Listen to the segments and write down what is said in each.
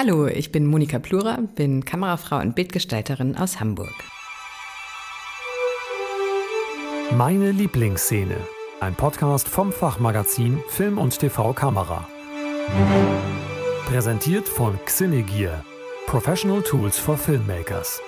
Hallo, ich bin Monika Plura, bin Kamerafrau und Bildgestalterin aus Hamburg. Meine Lieblingsszene. Ein Podcast vom Fachmagazin Film und TV Kamera. Präsentiert von Xinegear. Professional Tools for Filmmakers.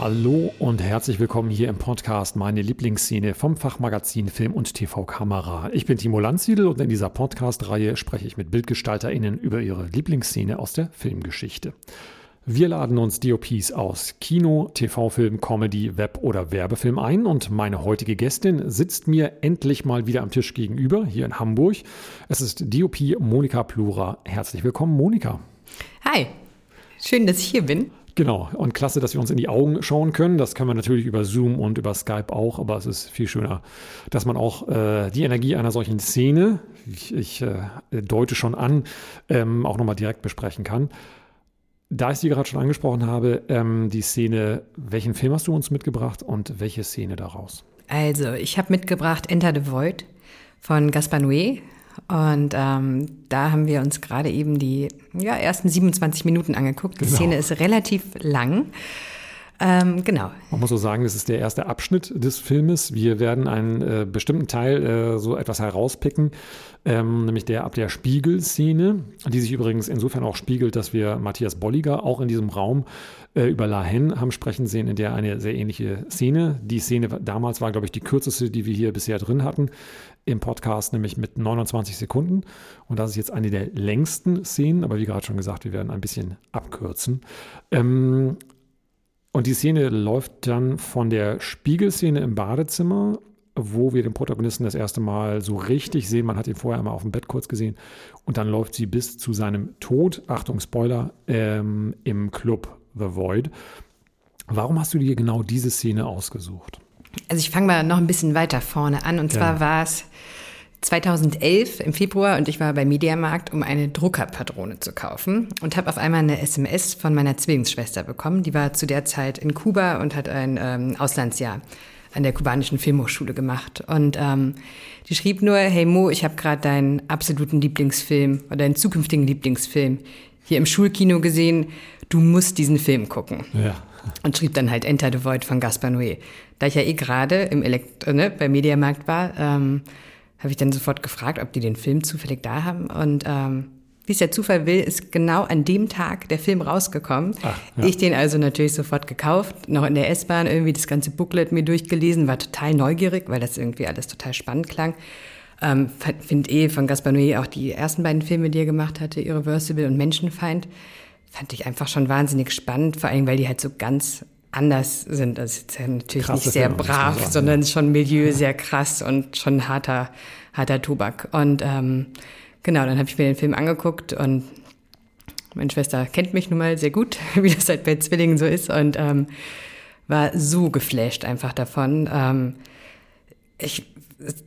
Hallo und herzlich willkommen hier im Podcast Meine Lieblingsszene vom Fachmagazin Film und TV Kamera. Ich bin Timo Landsiedel und in dieser Podcast-Reihe spreche ich mit BildgestalterInnen über ihre Lieblingsszene aus der Filmgeschichte. Wir laden uns DOPs aus Kino, TV-Film, Comedy, Web- oder Werbefilm ein und meine heutige Gästin sitzt mir endlich mal wieder am Tisch gegenüber, hier in Hamburg. Es ist DOP Monika Plura. Herzlich willkommen, Monika. Hi, schön, dass ich hier bin. Genau, und klasse, dass wir uns in die Augen schauen können. Das können wir natürlich über Zoom und über Skype auch, aber es ist viel schöner, dass man auch äh, die Energie einer solchen Szene, ich, ich äh, deute schon an, ähm, auch nochmal direkt besprechen kann. Da ich sie gerade schon angesprochen habe, ähm, die Szene, welchen Film hast du uns mitgebracht und welche Szene daraus? Also, ich habe mitgebracht Enter the Void von Gaspar Noé und ähm, da haben wir uns gerade eben die ja, ersten 27 Minuten angeguckt. Die genau. Szene ist relativ lang. Ähm, genau. Man muss so sagen, das ist der erste Abschnitt des Filmes. Wir werden einen äh, bestimmten Teil äh, so etwas herauspicken, ähm, nämlich der ab der Spiegelszene, die sich übrigens insofern auch spiegelt, dass wir Matthias Bolliger auch in diesem Raum äh, über La Haine haben sprechen sehen, in der eine sehr ähnliche Szene. Die Szene damals war, glaube ich, die kürzeste, die wir hier bisher drin hatten im Podcast, nämlich mit 29 Sekunden. Und das ist jetzt eine der längsten Szenen, aber wie gerade schon gesagt, wir werden ein bisschen abkürzen. Ähm, und die Szene läuft dann von der Spiegelszene im Badezimmer, wo wir den Protagonisten das erste Mal so richtig sehen. Man hat ihn vorher einmal auf dem Bett kurz gesehen. Und dann läuft sie bis zu seinem Tod, Achtung, Spoiler, ähm, im Club The Void. Warum hast du dir genau diese Szene ausgesucht? Also ich fange mal noch ein bisschen weiter vorne an. Und zwar ja. war es 2011 im Februar und ich war bei Mediamarkt, um eine Druckerpatrone zu kaufen und habe auf einmal eine SMS von meiner Zwillingsschwester bekommen. Die war zu der Zeit in Kuba und hat ein ähm, Auslandsjahr an der kubanischen Filmhochschule gemacht. Und ähm, die schrieb nur, hey Mo, ich habe gerade deinen absoluten Lieblingsfilm oder deinen zukünftigen Lieblingsfilm hier im Schulkino gesehen. Du musst diesen Film gucken. Ja. Und schrieb dann halt Enter the Void von Gaspar Noé. Da ich ja eh gerade im Elekt ne, bei Mediamarkt war, ähm, habe ich dann sofort gefragt, ob die den Film zufällig da haben. Und ähm, wie es der Zufall will, ist genau an dem Tag der Film rausgekommen. Ach, ja. Ich den also natürlich sofort gekauft, noch in der S-Bahn irgendwie das ganze Booklet mir durchgelesen, war total neugierig, weil das irgendwie alles total spannend klang. Ähm, Finde eh von Gaspar Noé auch die ersten beiden Filme, die er gemacht hatte, Irreversible und Menschenfeind, fand ich einfach schon wahnsinnig spannend, vor allem weil die halt so ganz anders sind. Das ist ja natürlich Krasse nicht sehr Filme, brav, sagen, sondern ja. schon Milieu sehr krass und schon harter, harter Tobak. Und ähm, genau, dann habe ich mir den Film angeguckt und meine Schwester kennt mich nun mal sehr gut, wie das halt bei Zwillingen so ist und ähm, war so geflasht einfach davon. Ähm, ich,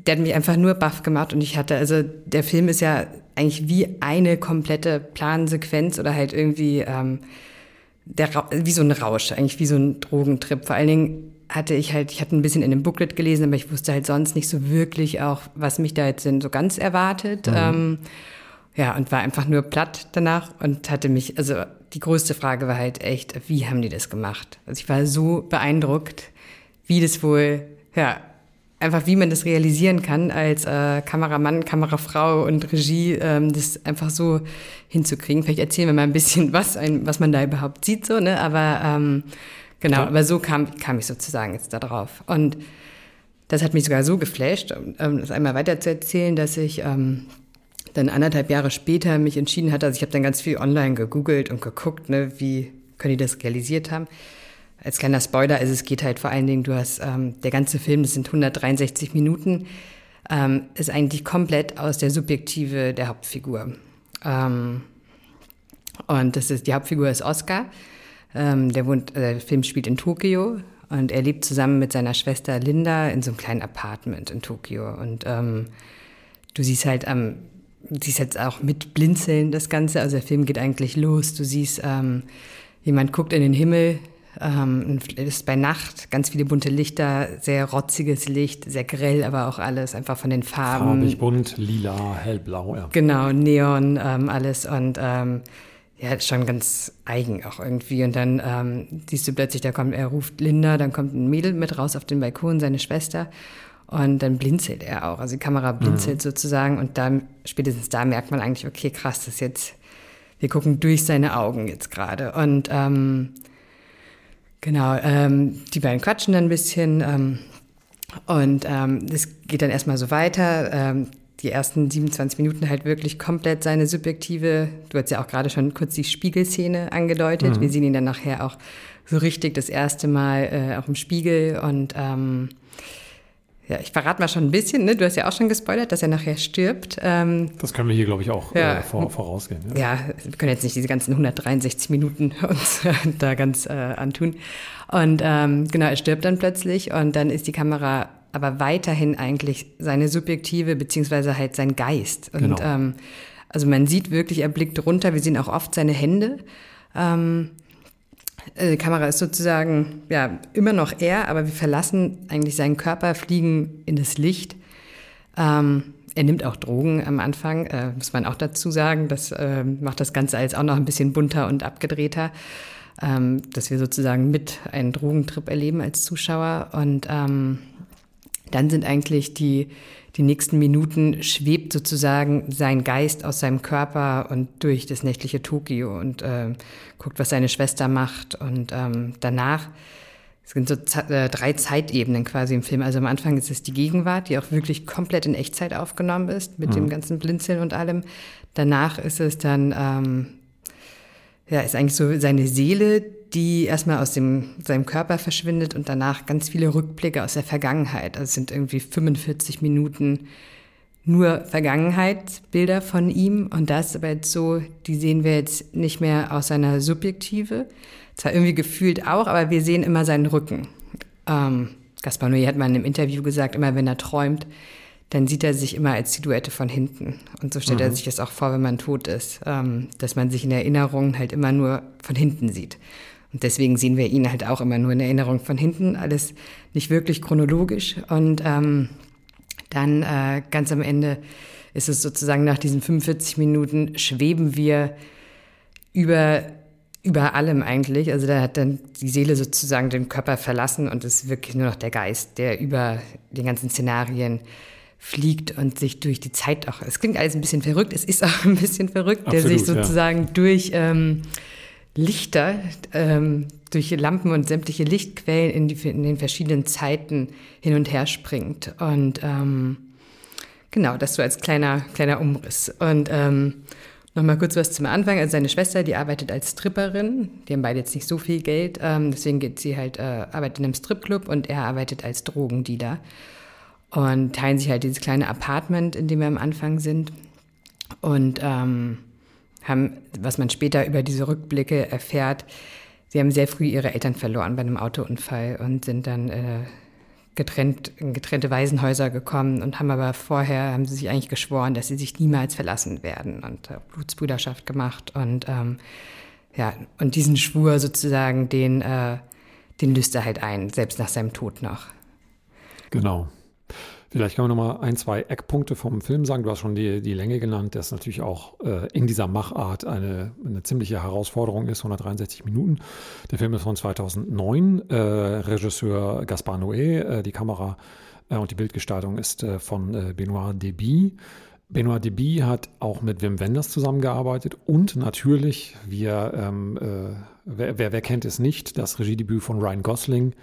der hat mich einfach nur baff gemacht und ich hatte, also der Film ist ja eigentlich wie eine komplette Plansequenz oder halt irgendwie ähm, der, wie so ein Rausch, eigentlich wie so ein Drogentrip. Vor allen Dingen hatte ich halt, ich hatte ein bisschen in dem Booklet gelesen, aber ich wusste halt sonst nicht so wirklich auch, was mich da jetzt denn so ganz erwartet. Mhm. Ähm, ja, und war einfach nur platt danach und hatte mich, also die größte Frage war halt echt, wie haben die das gemacht? Also ich war so beeindruckt, wie das wohl, ja, einfach wie man das realisieren kann als äh, Kameramann, Kamerafrau und Regie, ähm, das einfach so hinzukriegen. Vielleicht erzählen wir mal ein bisschen, was, ein, was man da überhaupt sieht, so, ne? Aber ähm, genau, ja. aber so kam, kam ich sozusagen jetzt da drauf. Und das hat mich sogar so geflasht, um ähm, das einmal weiter zu erzählen, dass ich ähm, dann anderthalb Jahre später mich entschieden hatte, also ich habe dann ganz viel online gegoogelt und geguckt, ne, wie können die das realisiert haben als kleiner Spoiler, also es geht halt vor allen Dingen, du hast ähm, der ganze Film, das sind 163 Minuten, ähm, ist eigentlich komplett aus der Subjektive der Hauptfigur. Ähm, und das ist die Hauptfigur ist Oscar. Ähm, der wohnt, äh, der Film spielt in Tokio und er lebt zusammen mit seiner Schwester Linda in so einem kleinen Apartment in Tokio. Und ähm, du siehst halt am, siehst jetzt auch mit Blinzeln das Ganze. Also der Film geht eigentlich los. Du siehst, ähm, jemand guckt in den Himmel Ähm, ist bei Nacht ganz viele bunte Lichter, sehr rotziges Licht, sehr grell, aber auch alles einfach von den Farben. Farbig, bunt, lila, hellblau, ja. Genau, Neon, ähm, alles und ähm, ja, schon ganz eigen auch irgendwie. Und dann ähm, siehst du plötzlich, da kommt, er ruft Linda, dann kommt ein Mädel mit raus auf den Balkon, seine Schwester. Und dann blinzelt er auch. Also die Kamera blinzelt mhm. sozusagen. Und dann, spätestens da merkt man eigentlich, okay, krass, das ist jetzt, wir gucken durch seine Augen jetzt gerade. Und ähm, genau, ähm, die beiden quatschen dann ein bisschen. Ähm, und ähm, es geht dann erstmal so weiter. Ähm, die ersten 27 Minuten halt wirklich komplett seine subjektive, du hast ja auch gerade schon kurz die Spiegelszene angedeutet. Mhm. Wir sehen ihn dann nachher auch so richtig das erste Mal äh, auch im Spiegel und ähm, ja, ich verrate mal schon ein bisschen, ne? du hast ja auch schon gespoilert, dass er nachher stirbt. Ähm, das können wir hier, glaube ich, auch ja, äh, vor, vorausgehen. Ja. ja. wir können jetzt nicht diese ganzen 163 Minuten uns da ganz äh, antun. Und ähm, genau, er stirbt dann plötzlich und dann ist die Kamera aber weiterhin eigentlich seine subjektive, beziehungsweise halt sein Geist. Und genau. ähm, also man sieht wirklich, er blickt runter, wir sehen auch oft seine Hände. Ähm, äh, die Kamera ist sozusagen ja immer noch er, aber wir verlassen eigentlich seinen Körper, fliegen in das Licht. Ähm, er nimmt auch Drogen am Anfang, äh, muss man auch dazu sagen. Das äh, macht das Ganze als auch noch ein bisschen bunter und abgedrehter, ähm, dass wir sozusagen mit einen Drogentrip erleben als Zuschauer. Und ähm, dann sind eigentlich die, die nächsten Minuten schwebt sozusagen sein Geist aus seinem Körper und durch das nächtliche Tokio und äh, guckt, was seine Schwester macht. Und ähm, danach es sind so äh, drei Zeitebenen quasi im Film. Also am Anfang ist es die Gegenwart, die auch wirklich komplett in Echtzeit aufgenommen ist, mit mhm. dem ganzen Blinzeln und allem. Danach ist es dann, ähm, ja, ist eigentlich so seine Seele, die erstmal aus dem, seinem Körper verschwindet und danach ganz viele Rückblicke aus der Vergangenheit. Also es sind irgendwie 45 Minuten nur Vergangenheitsbilder von ihm. Und das ist aber jetzt so, die sehen wir jetzt nicht mehr aus seiner Subjektive. Zwar irgendwie gefühlt auch, aber wir sehen immer seinen Rücken. Ähm, Gaspar Noé hat mal in einem Interview gesagt, immer wenn er träumt, dann sieht er sich immer als Silhouette von hinten. Und so stellt mhm. er sich das auch vor, wenn man tot ist, ähm, dass man sich in Erinnerungen halt immer nur von hinten sieht. Und deswegen sehen wir ihn halt auch immer nur in Erinnerung von hinten, alles nicht wirklich chronologisch. Und ähm, dann äh, ganz am Ende ist es sozusagen nach diesen 45 Minuten schweben wir über über allem eigentlich. Also da hat dann die Seele sozusagen den Körper verlassen und es ist wirklich nur noch der Geist, der über den ganzen Szenarien fliegt und sich durch die Zeit auch. Es klingt alles ein bisschen verrückt, es ist auch ein bisschen verrückt, Absolut, der sich sozusagen ja. durch ähm, Lichter ähm, durch Lampen und sämtliche Lichtquellen in, die, in, den verschiedenen Zeiten hin und her springt. Und ähm, genau, das so als kleiner, kleiner Umriss. Und ähm, nochmal kurz was zum Anfang. Also seine Schwester, die arbeitet als Stripperin. Die haben beide jetzt nicht so viel Geld. Ähm, deswegen geht sie halt, äh, arbeitet in einem Stripclub und er arbeitet als Drogendealer. Und teilen sich halt dieses kleine Apartment, in dem wir am Anfang sind. Und ähm, haben, was man später über diese Rückblicke erfährt, sie haben sehr früh ihre Eltern verloren bei einem Autounfall und sind dann äh, getrennt, in getrennte Waisenhäuser gekommen und haben aber vorher, haben sie sich eigentlich geschworen, dass sie sich niemals verlassen werden und äh, Blutsbrüderschaft gemacht und ähm, ja, und diesen Schwur sozusagen, den, äh, den löst er halt ein, selbst nach seinem Tod noch. Genau. Vielleicht kann man noch mal ein, zwei Eckpunkte vom Film sagen. Du hast schon die, die Länge genannt, das natürlich auch äh, in dieser Machart eine, eine ziemliche Herausforderung ist, 163 Minuten. Der Film ist von 2009, äh, Regisseur Gaspar Noé, äh, die Kamera äh, und die Bildgestaltung ist äh, von äh, Benoit Deby. Benoit Deby hat auch mit Wim Wenders zusammengearbeitet und natürlich, wir, ähm, wer, wer, wer kennt es nicht, das Regiedebüt von Ryan Gosling.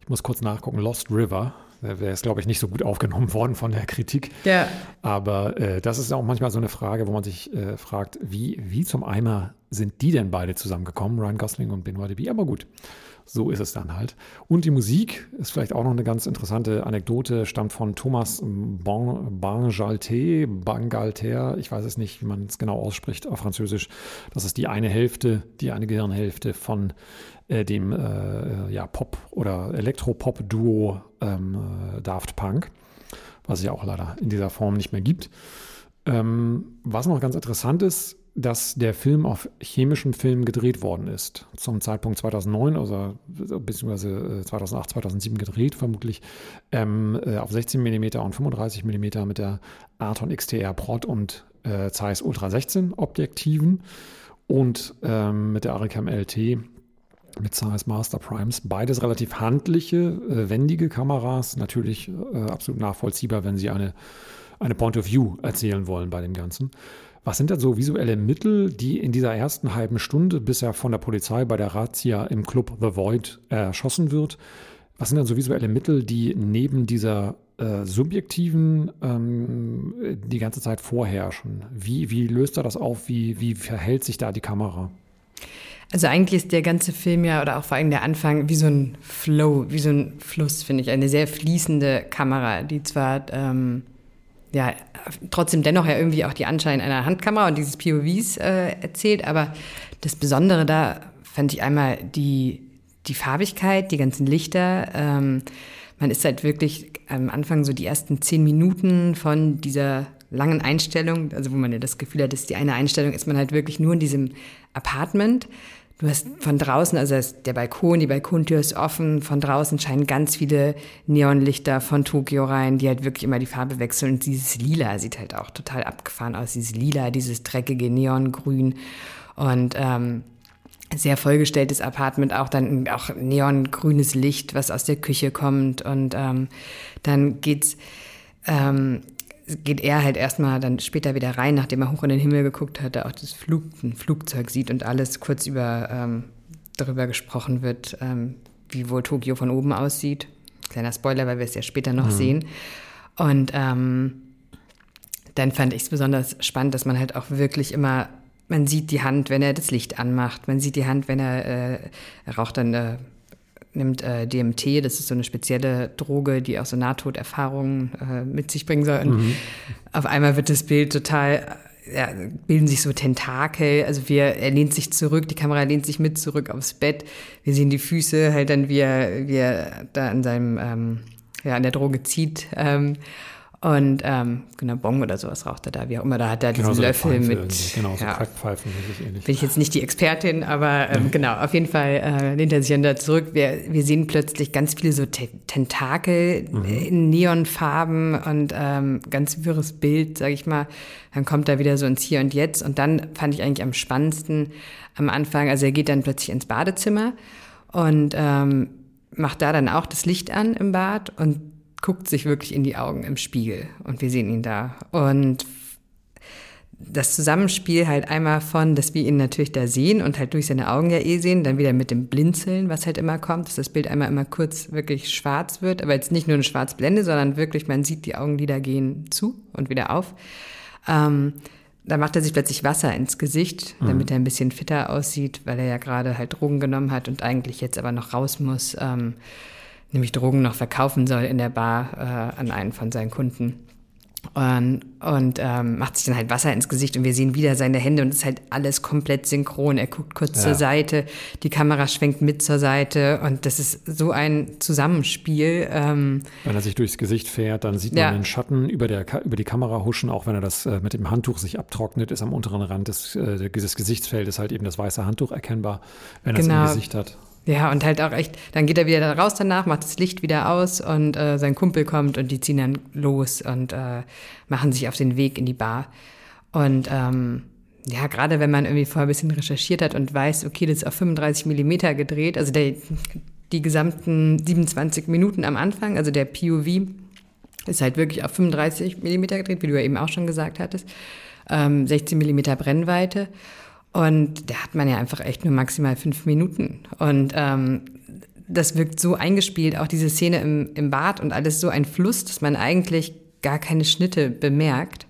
Ich muss kurz nachgucken, Lost River wäre es, glaube ich, nicht so gut aufgenommen worden von der Kritik. Ja. Aber äh, das ist auch manchmal so eine Frage, wo man sich äh, fragt, wie, wie zum Eimer sind die denn beide zusammengekommen, Ryan Gosling und Benoit Deby? Aber gut, so ist es dann halt. Und die Musik ist vielleicht auch noch eine ganz interessante Anekdote, stammt von Thomas Bangalter, Bangalter, ich weiß es nicht, wie man es genau ausspricht auf Französisch. Das ist die eine Hälfte, die eine Gehirnhälfte von äh, dem äh, ja, Pop- oder Elektropop-Duo ähm, äh, Daft Punk, was es ja auch leider in dieser Form nicht mehr gibt. Ähm, was noch ganz interessant ist, dass der Film auf chemischem Film gedreht worden ist. Zum Zeitpunkt 2009, also beziehungsweise 2008, äh, 2007 gedreht, vermutlich ähm, äh, auf 16 mm und 35 mm mit der Arton XTR Prod und äh, Zeiss Ultra 16 Objektiven und ähm, mit der Aricam LT mit Zeiss Master Primes. Beides relativ handliche, äh, wendige Kameras. Natürlich äh, absolut nachvollziehbar, wenn Sie eine, eine Point of View erzählen wollen bei dem Ganzen. Was sind denn so visuelle Mittel, die in dieser ersten halben Stunde, bis er von der Polizei bei der Razzia im Club The Void erschossen wird, was sind denn so visuelle Mittel, die neben dieser äh, subjektiven ähm, die ganze Zeit vorherrschen? Wie, wie löst er das auf? Wie, wie verhält sich da die Kamera? Also eigentlich ist der ganze Film ja, oder auch vor allem der Anfang, wie so ein Flow, wie so ein Fluss, finde ich. Eine sehr fließende Kamera, die zwar ähm, ja, trotzdem dennoch ja irgendwie auch die Anschein einer Handkamera und dieses POVs äh, erzählt. Aber das Besondere da fand ich einmal die, die Farbigkeit, die ganzen Lichter. Ähm, man ist halt wirklich am Anfang so die ersten zehn Minuten von dieser langen Einstellung, also wo man ja das Gefühl hat, dass die eine Einstellung ist man halt wirklich nur in diesem Apartment Du hast von draußen, also der Balkon, die Balkontür ist offen, von draußen scheinen ganz viele Neonlichter von Tokio rein, die halt wirklich immer die Farbe wechseln. Und dieses Lila sieht halt auch total abgefahren aus, dieses Lila, dieses dreckige Neongrün. Und ähm, sehr vollgestelltes Apartment, auch dann auch neongrünes Licht, was aus der Küche kommt. Und ähm, dann geht's ähm, geht er halt erstmal dann später wieder rein, nachdem er hoch in den Himmel geguckt hat, auch das Flug, Flugzeug sieht und alles kurz über ähm, darüber gesprochen wird, ähm, wie wohl Tokio von oben aussieht. Kleiner Spoiler, weil wir es ja später noch mhm. sehen. Und ähm, dann fand ich es besonders spannend, dass man halt auch wirklich immer, man sieht die Hand, wenn er das Licht anmacht, man sieht die Hand, wenn er, äh, raucht dann äh, nimmt äh, DMT, das ist so eine spezielle Droge, die auch so Nahtoderfahrungen äh, mit sich bringen soll. Und mhm. auf einmal wird das Bild total, ja, bilden sich so Tentakel. Also wir, er lehnt sich zurück, die Kamera lehnt sich mit zurück aufs Bett. Wir sehen die Füße halt dann, wie er, wie er da an seinem, ähm, ja, an der Droge zieht. Ähm, und ähm, genau, Bong oder sowas raucht er da, wie auch immer. Da hat er genau diesen so Löffel mit. Genau, so ja, Crackpfeifen, ähnlich. Bin ich jetzt nicht die Expertin, aber ähm, mhm. genau, auf jeden Fall äh, lehnt er sich dann da zurück. Wir, wir sehen plötzlich ganz viele so Te Tentakel mhm. in Neonfarben und ähm, ganz wirres Bild, sag ich mal. Dann kommt er wieder so ins Hier und Jetzt. Und dann fand ich eigentlich am spannendsten am Anfang, also er geht dann plötzlich ins Badezimmer und ähm, macht da dann auch das Licht an im Bad und guckt sich wirklich in die Augen im Spiegel und wir sehen ihn da. Und das Zusammenspiel halt einmal von, dass wir ihn natürlich da sehen und halt durch seine Augen ja eh sehen, dann wieder mit dem Blinzeln, was halt immer kommt, dass das Bild einmal immer kurz wirklich schwarz wird, aber jetzt nicht nur eine Schwarzblende, sondern wirklich, man sieht, die Augenlider gehen zu und wieder auf. Ähm, da macht er sich plötzlich Wasser ins Gesicht, mhm. damit mhm. er ein bisschen fitter aussieht, weil er ja gerade halt Drogen genommen hat und eigentlich jetzt aber noch raus muss. Ähm, nämlich Drogen noch verkaufen soll in der Bar äh, an einen von seinen Kunden. Und, und ähm, macht sich dann halt Wasser ins Gesicht und wir sehen wieder seine Hände und es ist halt alles komplett synchron. Er guckt kurz ja. zur Seite, die Kamera schwenkt mit zur Seite und das ist so ein Zusammenspiel. Ähm, wenn er sich durchs Gesicht fährt, dann sieht man ja. den Schatten über, der, über die Kamera huschen, auch wenn er das äh, mit dem Handtuch sich abtrocknet, ist am unteren Rand des, äh, des Gesichtsfeldes halt eben das weiße Handtuch erkennbar, wenn er es genau. im Gesicht hat. Ja, und halt auch echt, dann geht er wieder raus danach, macht das Licht wieder aus und äh, sein Kumpel kommt und die ziehen dann los und äh, machen sich auf den Weg in die Bar. Und ähm, ja, gerade wenn man irgendwie vorher ein bisschen recherchiert hat und weiß, okay, das ist auf 35 Millimeter gedreht, also der, die gesamten 27 Minuten am Anfang, also der POV ist halt wirklich auf 35 Millimeter gedreht, wie du ja eben auch schon gesagt hattest, ähm, 16 Millimeter Brennweite. Und da hat man ja einfach echt nur maximal fünf Minuten. Und ähm, das wirkt so eingespielt, auch diese Szene im, im Bad und alles so ein Fluss, dass man eigentlich gar keine Schnitte bemerkt.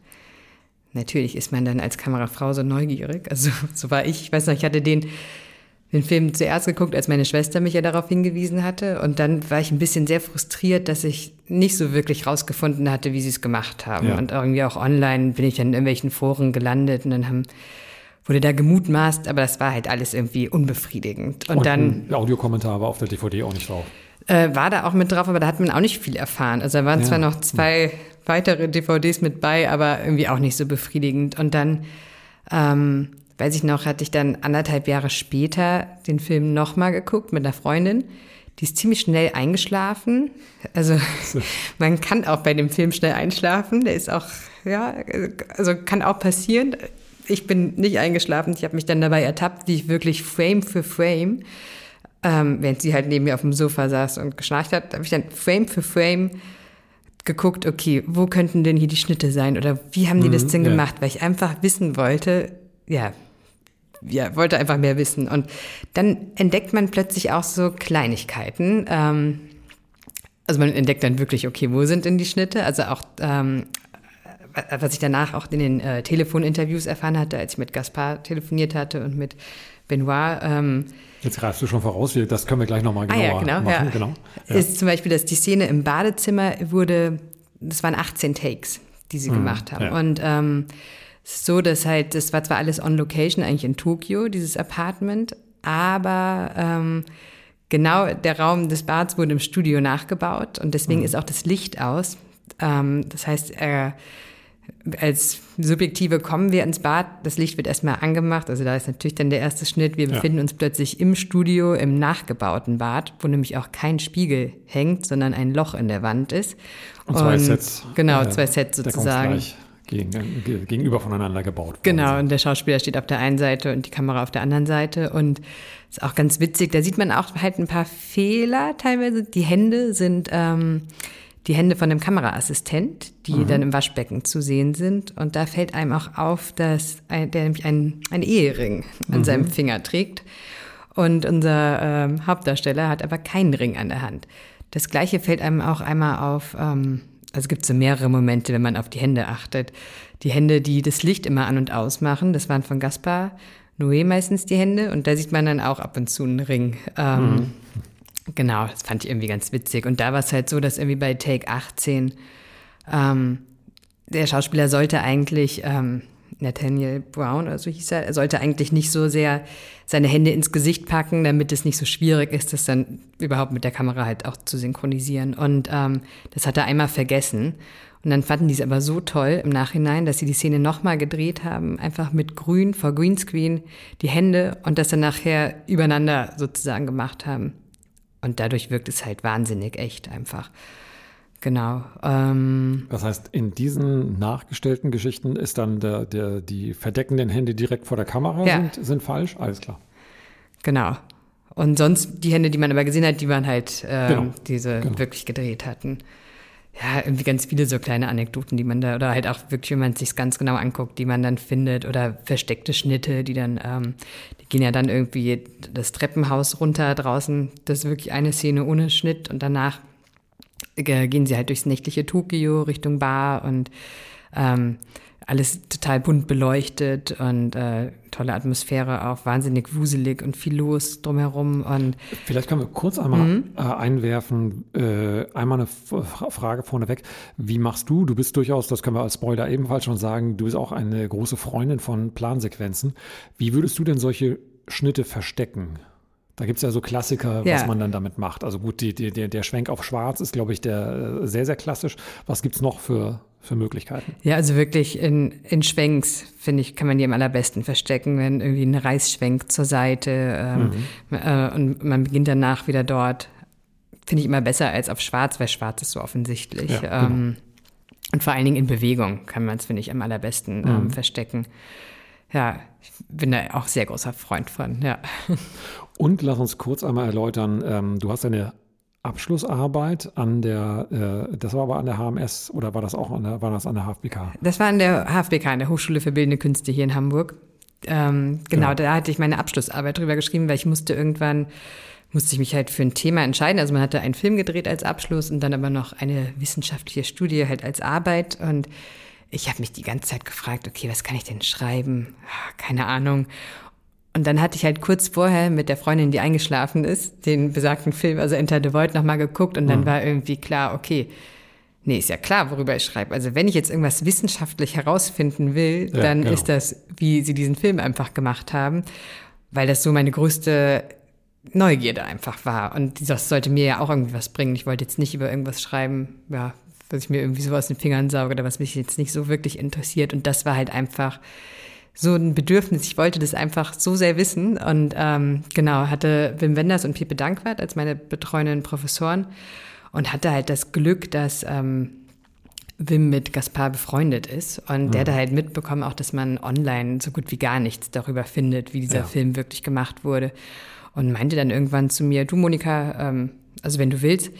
Natürlich ist man dann als Kamerafrau so neugierig. Also so war ich. Ich weiß noch, ich hatte den, den Film zuerst geguckt, als meine Schwester mich ja darauf hingewiesen hatte. Und dann war ich ein bisschen sehr frustriert, dass ich nicht so wirklich rausgefunden hatte, wie sie es gemacht haben. Ja. Und irgendwie auch online bin ich dann in irgendwelchen Foren gelandet und dann haben wurde da gemutmaßt, aber das war halt alles irgendwie unbefriedigend. Und, Und dann. Audiokommentar war auf der DVD auch nicht drauf. Äh, war da auch mit drauf, aber da hat man auch nicht viel erfahren. Also da waren ja. zwar noch zwei weitere DVDs mit bei, aber irgendwie auch nicht so befriedigend. Und dann Ähm, weiß ich noch, hatte ich dann anderthalb Jahre später den Film nochmal geguckt mit einer Freundin. Die ist ziemlich schnell eingeschlafen. Also man kann auch bei dem Film schnell einschlafen. Der ist auch, ja, also kann auch passieren. Ich bin nicht eingeschlafen. Ich habe mich dann dabei ertappt, wie ich wirklich Frame für Frame, ähm, während sie halt neben mir auf dem Sofa saß und geschnarcht hat, habe ich dann Frame für Frame geguckt, okay, wo könnten denn hier die Schnitte sein oder wie haben die mhm, das denn ja. gemacht, weil ich einfach wissen wollte, ja, ja, wollte einfach mehr wissen. Und dann entdeckt man plötzlich auch so Kleinigkeiten. Ähm, also man entdeckt dann wirklich, okay, wo sind denn die Schnitte? Also auch, ähm, was ich danach auch in den äh, Telefoninterviews erfahren hatte, als ich mit Gaspar telefoniert hatte und mit Benoit. Ähm, Jetzt greifst du schon voraus, das können wir gleich nochmal genauer ah, ja, genau, machen. Ja. Genau. Ja. Ist zum Beispiel, dass die Szene im Badezimmer wurde, das waren 18 Takes, die sie mhm, gemacht haben. Und ähm, so, dass halt, das war zwar alles on location, eigentlich in Tokio, dieses Apartment, aber ähm, genau der Raum des Bads wurde im Studio nachgebaut und deswegen mhm. ist auch das Licht aus. Ähm, das heißt, äh, als Subjektive kommen wir ins Bad, das Licht wird erstmal angemacht, also da ist natürlich dann der erste Schnitt. Wir befinden ja. uns plötzlich im Studio, im nachgebauten Bad, wo nämlich auch kein Spiegel hängt, sondern ein Loch in der Wand ist. Und zwei Sets. Genau, äh, zwei Sets sozusagen. Gegen, gegenüber voneinander gebaut. Genau, und der Schauspieler steht auf der einen Seite und die Kamera auf der anderen Seite. Und ist auch ganz witzig, da sieht man auch halt ein paar Fehler teilweise. Die Hände sind ähm, die Hände von dem Kameraassistent, die mhm. dann im Waschbecken zu sehen sind. Und da fällt einem auch auf, dass ein, der nämlich einen, einen Ehering an mhm. seinem Finger trägt. Und unser ähm, Hauptdarsteller hat aber keinen Ring an der Hand. Das gleiche fällt einem auch einmal auf, ähm, also es gibt so mehrere Momente, wenn man auf die Hände achtet. Die Hände, die das Licht immer an und aus machen, das waren von Gaspar Noé meistens die Hände. Und da sieht man dann auch ab und zu einen Ring. Ähm, mhm. Genau, das fand ich irgendwie ganz witzig. Und da war es halt so, dass irgendwie bei Take 18 ähm, der Schauspieler sollte eigentlich, ähm, Nathaniel Brown oder so hieß er, er sollte eigentlich nicht so sehr seine Hände ins Gesicht packen, damit es nicht so schwierig ist, das dann überhaupt mit der Kamera halt auch zu synchronisieren. Und ähm, das hat er einmal vergessen. Und dann fanden die es aber so toll im Nachhinein, dass sie die Szene nochmal gedreht haben, einfach mit Grün vor Greenscreen die Hände und das dann nachher übereinander sozusagen gemacht haben. Und dadurch wirkt es halt wahnsinnig echt einfach. Genau. Ähm, das heißt, in diesen nachgestellten Geschichten ist dann der, der, die verdeckenden Hände direkt vor der Kamera ja. sind, sind falsch? Alles klar. Genau. Und sonst die Hände, die man aber gesehen hat, die waren halt ähm, genau. diese genau. wirklich gedreht hatten. Ja, irgendwie ganz viele so kleine Anekdoten, die man da, oder halt auch wirklich, wenn man es sich ganz genau anguckt, die man dann findet, oder versteckte Schnitte, die dann, ähm, die gehen ja dann irgendwie das Treppenhaus runter draußen. Das ist wirklich eine Szene ohne Schnitt und danach äh, gehen sie halt durchs nächtliche Tokio Richtung Bar und ähm, alles total bunt beleuchtet und äh, tolle Atmosphäre auch, wahnsinnig wuselig und viel los drumherum. Und Vielleicht können wir kurz einmal mhm. äh, einwerfen, äh, einmal eine Frage vorneweg. Wie machst du, du bist durchaus, das können wir als Spoiler ebenfalls schon sagen, du bist auch eine große Freundin von Plansequenzen. Wie würdest du denn solche Schnitte verstecken? Da gibt es ja so Klassiker, ja. was man dann damit macht. Also gut, die, die, der Schwenk auf Schwarz ist, glaube ich, der äh, sehr, sehr klassisch. Was gibt es noch für, für Möglichkeiten? Ja, also wirklich in, in Schwenks, finde ich, kann man die am allerbesten verstecken, wenn irgendwie ein Reißschwenk zur Seite ähm, mhm. äh, und man beginnt danach wieder dort. Finde ich immer besser als auf Schwarz, weil Schwarz ist so offensichtlich. Ja, genau. ähm, und vor allen Dingen in Bewegung kann man es, finde ich, am allerbesten ähm, mhm. verstecken. Ja, ich bin da auch sehr großer Freund von, ja. Und lass uns kurz einmal erläutern, ähm, du hast eine Abschlussarbeit an der, äh, das war aber an der HMS oder war das auch an der, war das an der HFBK? Das war an der HFBK, an der Hochschule für Bildende Künste hier in Hamburg. Ähm, genau, genau, da hatte ich meine Abschlussarbeit drüber geschrieben, weil ich musste irgendwann, musste ich mich halt für ein Thema entscheiden. Also man hatte einen Film gedreht als Abschluss und dann aber noch eine wissenschaftliche Studie halt als Arbeit und ich habe mich die ganze Zeit gefragt, okay, was kann ich denn schreiben? Ah, keine Ahnung. Und dann hatte ich halt kurz vorher mit der Freundin, die eingeschlafen ist, den besagten Film, also Enter the Void, nochmal geguckt und dann mhm. war irgendwie klar, okay, nee, ist ja klar, worüber ich schreibe. Also wenn ich jetzt irgendwas wissenschaftlich herausfinden will, ja, dann genau. ist das, wie sie diesen Film einfach gemacht haben, weil das so meine größte Neugierde einfach war. Und das sollte mir ja auch irgendwie was bringen. Ich wollte jetzt nicht über irgendwas schreiben, ja, was ich mir irgendwie so aus den Fingern sauge oder was mich jetzt nicht so wirklich interessiert. Und das war halt einfach so ein Bedürfnis. Ich wollte das einfach so sehr wissen und ähm, genau hatte Wim Wenders und Piepe Dankwart als meine betreuenden Professoren und hatte halt das Glück, dass ähm, Wim mit Gaspar befreundet ist und mhm. der hat halt mitbekommen auch, dass man online so gut wie gar nichts darüber findet, wie dieser ja. Film wirklich gemacht wurde und meinte dann irgendwann zu mir, du Monika, ähm, also wenn du willst,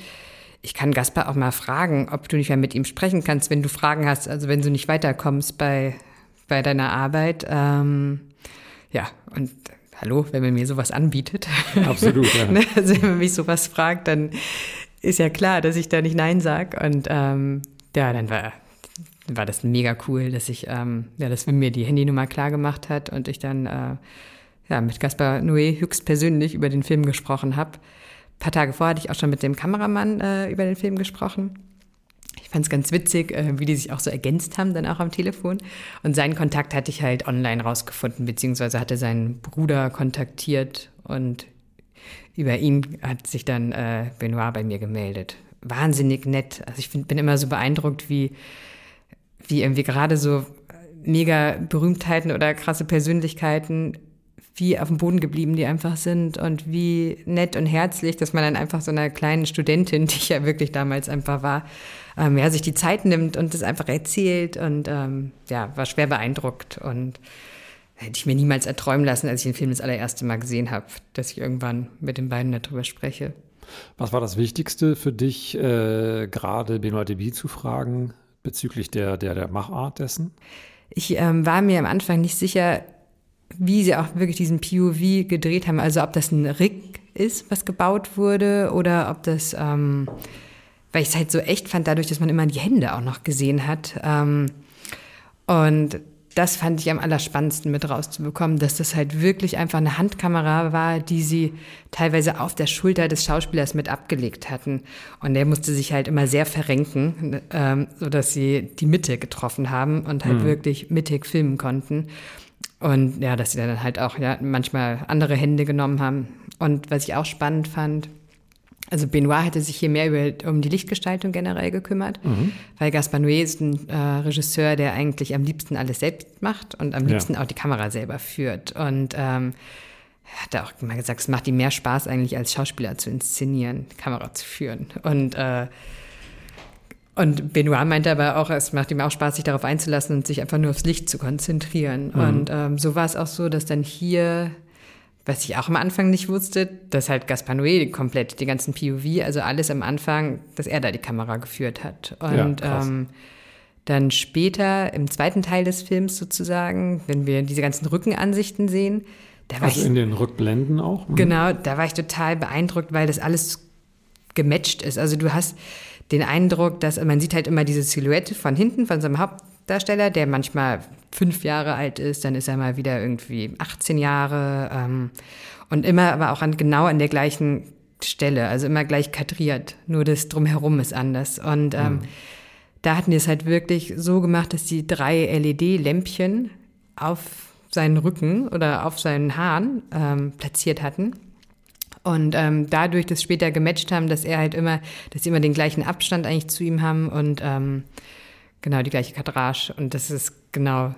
ich kann Gaspar auch mal fragen, ob du nicht mehr mit ihm sprechen kannst, wenn du Fragen hast, also wenn du nicht weiterkommst bei bei deiner Arbeit. Ähm, ja, und hallo, wenn man mir sowas anbietet. Absolut, ja. Ne, also wenn man mich sowas fragt, dann ist ja klar, dass ich da nicht Nein sage. Und ähm, ja, dann war, war das mega cool, dass ich, ähm, ja, dass mir die Handynummer klar gemacht hat und ich dann äh, ja, mit Gaspar Noé höchstpersönlich über den Film gesprochen habe. Ein paar Tage vorher hatte ich auch schon mit dem Kameramann äh, über den Film gesprochen ich fand es ganz witzig, äh, wie die sich auch so ergänzt haben, dann auch am Telefon. Und seinen Kontakt hatte ich halt online rausgefunden, beziehungsweise hatte seinen Bruder kontaktiert und über ihn hat sich dann äh, Benoit bei mir gemeldet. Wahnsinnig nett. Also ich find, bin immer so beeindruckt, wie, wie irgendwie gerade so mega Berühmtheiten oder krasse Persönlichkeiten wie auf dem Boden geblieben die einfach sind und wie nett und herzlich, dass man dann einfach so einer kleinen Studentin, die ich ja wirklich damals einfach war, ähm, ja, sich die Zeit nimmt und das einfach erzählt und ähm, ja, war schwer beeindruckt und hätte ich mir niemals erträumen lassen, als ich den Film das allererste Mal gesehen habe, dass ich irgendwann mit den beiden darüber spreche. Was war das Wichtigste für dich, äh, gerade Benoit Deby zu fragen bezüglich der, der, der Machart dessen? Ich ähm, war mir am Anfang nicht sicher, wie sie auch wirklich diesen POV gedreht haben. Also ob das ein Rig ist, was gebaut wurde, oder ob das, ähm, weil ich es halt so echt fand, dadurch, dass man immer die Hände auch noch gesehen hat. Ähm, und das fand ich am allerspannendsten mit rauszubekommen, dass das halt wirklich einfach eine Handkamera war, die sie teilweise auf der Schulter des Schauspielers mit abgelegt hatten. Und der musste sich halt immer sehr verrenken, ähm, sodass sie die Mitte getroffen haben und halt mhm. wirklich mittig filmen konnten. Und ja, dass sie dann halt auch ja, manchmal andere Hände genommen haben. Und was ich auch spannend fand, also Benoit hätte sich hier mehr über, um die Lichtgestaltung generell gekümmert, mhm. weil Gaspar Noé ist ein äh, Regisseur, der eigentlich am liebsten alles selbst macht und am liebsten ja. auch die Kamera selber führt. Und ähm, er hat auch immer gesagt, es macht ihm mehr Spaß eigentlich als Schauspieler zu inszenieren, die Kamera zu führen. Und äh, und Benoit meinte aber auch, es macht ihm auch Spaß, sich darauf einzulassen und sich einfach nur aufs Licht zu konzentrieren. Mhm. Und ähm, so war es auch so, dass dann hier, was ich auch am Anfang nicht wusste, dass halt Gaspar Noé komplett die ganzen POV, also alles am Anfang, dass er da die Kamera geführt hat. Und ja, ähm, dann später im zweiten Teil des Films sozusagen, wenn wir diese ganzen Rückenansichten sehen, da war also ich, in den Rückblenden auch? Mhm. Genau, da war ich total beeindruckt, weil das alles gematcht ist. Also du hast den Eindruck, dass man sieht halt immer diese Silhouette von hinten von so einem Hauptdarsteller, der manchmal fünf Jahre alt ist, dann ist er mal wieder irgendwie 18 Jahre ähm, und immer aber auch an, genau an der gleichen Stelle, also immer gleich kadriert, nur das drumherum ist anders. Und ähm, mhm. da hatten die es halt wirklich so gemacht, dass die drei LED-Lämpchen auf seinen Rücken oder auf seinen Haaren ähm, platziert hatten. Und ähm, dadurch das später gematcht haben, dass er halt immer, dass sie immer den gleichen Abstand eigentlich zu ihm haben und ähm, genau die gleiche Kadrage und dass es genau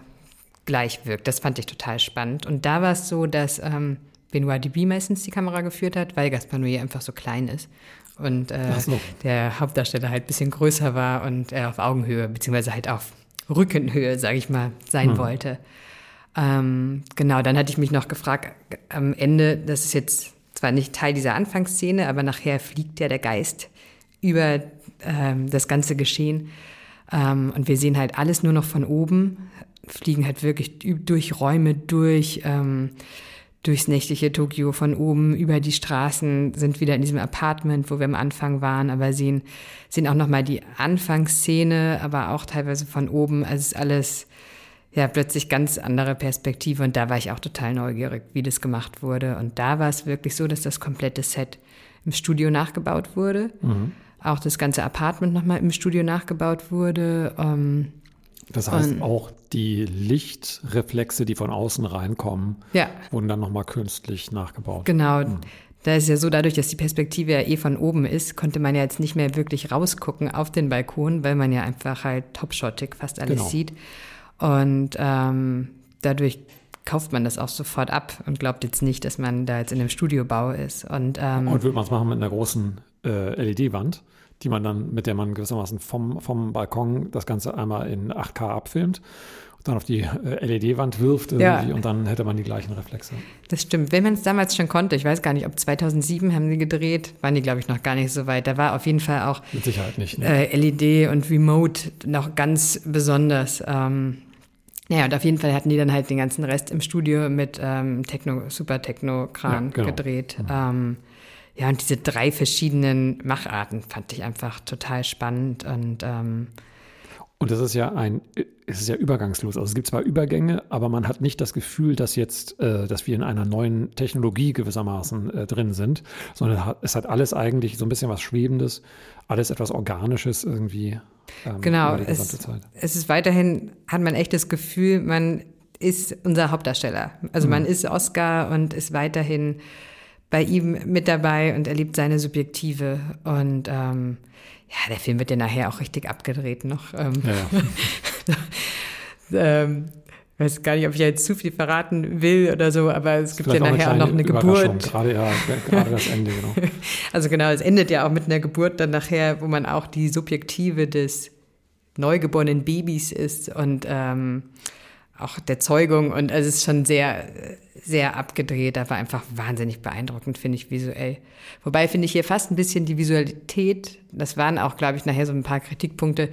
gleich wirkt. Das fand ich total spannend. Und da war es so, dass ähm, Benoit Duby meistens die Kamera geführt hat, weil Gaspar Noé einfach so klein ist. Und äh, so. der Hauptdarsteller halt ein bisschen größer war und er auf Augenhöhe, beziehungsweise halt auf Rückenhöhe, sage ich mal, sein hm. wollte. Ähm, genau, dann hatte ich mich noch gefragt, am Ende, das ist jetzt zwar nicht Teil dieser Anfangsszene, aber nachher fliegt ja der Geist über ähm, das ganze Geschehen. Ähm, und wir sehen halt alles nur noch von oben, fliegen halt wirklich durch Räume durch, ähm, durchs nächtliche Tokio von oben, über die Straßen, sind wieder in diesem Apartment, wo wir am Anfang waren, aber sehen, sehen auch nochmal die Anfangsszene, aber auch teilweise von oben. Also es ist alles ja plötzlich ganz andere Perspektive und da war ich auch total neugierig, wie das gemacht wurde. Und da war es wirklich so, dass das komplette Set im Studio nachgebaut wurde. Mhm. Auch das ganze Apartment nochmal im Studio nachgebaut wurde. Ähm, das heißt, und, auch die Lichtreflexe, die von außen reinkommen, ja. wurden dann nochmal künstlich nachgebaut. Genau. Mhm. Da ist ja so, dadurch, dass die Perspektive ja eh von oben ist, konnte man ja jetzt nicht mehr wirklich rausgucken auf den Balkon, weil man ja einfach halt topshottig fast alles genau. sieht. Und ähm, dadurch kauft man das auch sofort ab und glaubt jetzt nicht, dass man da jetzt in einem Studiobau ist. Und, ähm, und würde man es machen mit einer großen äh, LED-Wand, die man dann, mit der man gewissermaßen vom, vom Balkon das Ganze einmal in 8K abfilmt dann auf die äh, LED-Wand wirft ja. und dann hätte man die gleichen Reflexe. Das stimmt. Wenn man es damals schon konnte, ich weiß gar nicht, ob 2007 haben sie gedreht, waren die, glaube ich, noch gar nicht so weit. Da war auf jeden Fall auch Mit Sicherheit nicht, ne? äh, LED und Remote noch ganz besonders. Ähm, ja, und auf jeden Fall hatten die dann halt den ganzen Rest im Studio mit ähm, Techno, Super Techno-Kran ja, genau. gedreht. Mhm. Ähm, ja, und diese drei verschiedenen Macharten fand ich einfach total spannend und ähm, und das ist ja ein, es ist ja übergangslos. Also es gibt zwar Übergänge, aber man hat nicht das Gefühl, dass jetzt, äh, dass wir in einer neuen Technologie gewissermaßen äh, drin sind, sondern es hat alles eigentlich so ein bisschen was Schwebendes, alles etwas Organisches irgendwie. Ähm, genau, es, es ist weiterhin, hat man echt das Gefühl, man ist unser Hauptdarsteller. Also mhm. man ist Oscar und ist weiterhin bei ihm mit dabei und erlebt seine Subjektive und ähm, ja, der Film wird ja nachher auch richtig abgedreht noch. Ähm, ja. ähm, weiß gar nicht, ob ich jetzt zu viel verraten will oder so, aber es gibt ja nachher auch noch eine Geburt. Gerade, ja, gerade das Ende, genau. Also genau, es endet ja auch mit einer Geburt dann nachher, wo man auch die Subjektive des neugeborenen Babys ist und ähm, auch der Zeugung und es ist schon sehr, sehr abgedreht, aber einfach wahnsinnig beeindruckend, finde ich visuell. Wobei finde ich hier fast ein bisschen die Visualität, das waren auch, glaube ich, nachher so ein paar Kritikpunkte.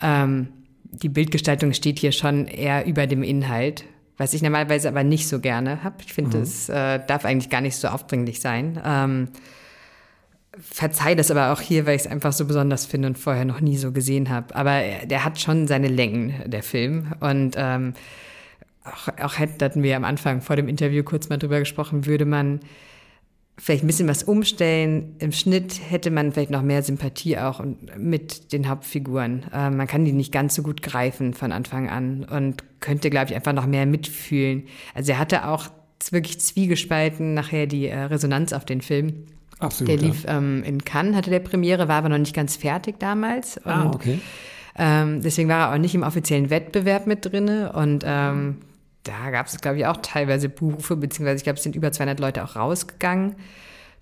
Ähm, die Bildgestaltung steht hier schon eher über dem Inhalt, was ich normalerweise aber nicht so gerne habe. Ich finde, es mhm. äh, darf eigentlich gar nicht so aufdringlich sein. Ähm, verzeih das aber auch hier, weil ich es einfach so besonders finde und vorher noch nie so gesehen habe. Aber der hat schon seine Längen, der Film. Und ähm, auch, auch hätten wir am Anfang vor dem Interview kurz mal drüber gesprochen, würde man vielleicht ein bisschen was umstellen. Im Schnitt hätte man vielleicht noch mehr Sympathie auch mit den Hauptfiguren. Ähm, man kann die nicht ganz so gut greifen von Anfang an und könnte, glaube ich, einfach noch mehr mitfühlen. Also er hatte auch wirklich zwiegespalten nachher die äh, Resonanz auf den Film. Absolut. Der lief ähm, in Cannes, hatte der Premiere, war aber noch nicht ganz fertig damals. Ah, okay. Ähm, deswegen war er auch nicht im offiziellen Wettbewerb mit drin. Und ähm, da gab es, glaube ich, auch teilweise Buchrufe, beziehungsweise ich glaube, es sind über 200 Leute auch rausgegangen.